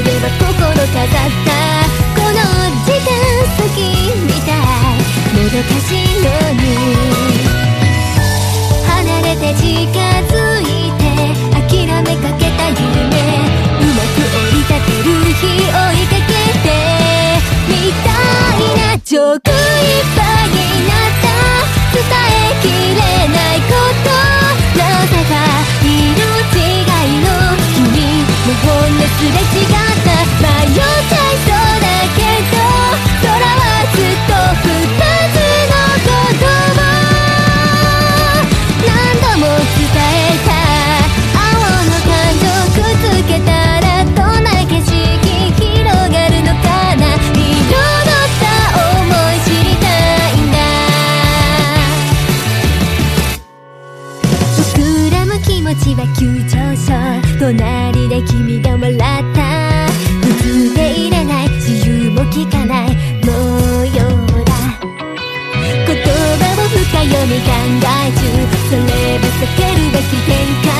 い出はったこの時間好きみたいもどかしいのに離れて近づいて諦めかけた夢うまく降り立てる日追いかけてみたいなジョークいっぱい私は急上昇。隣で君が笑った。普通でいらない自由も聞かない模様だ。言葉を深読み考え中。それは避けるべき展開。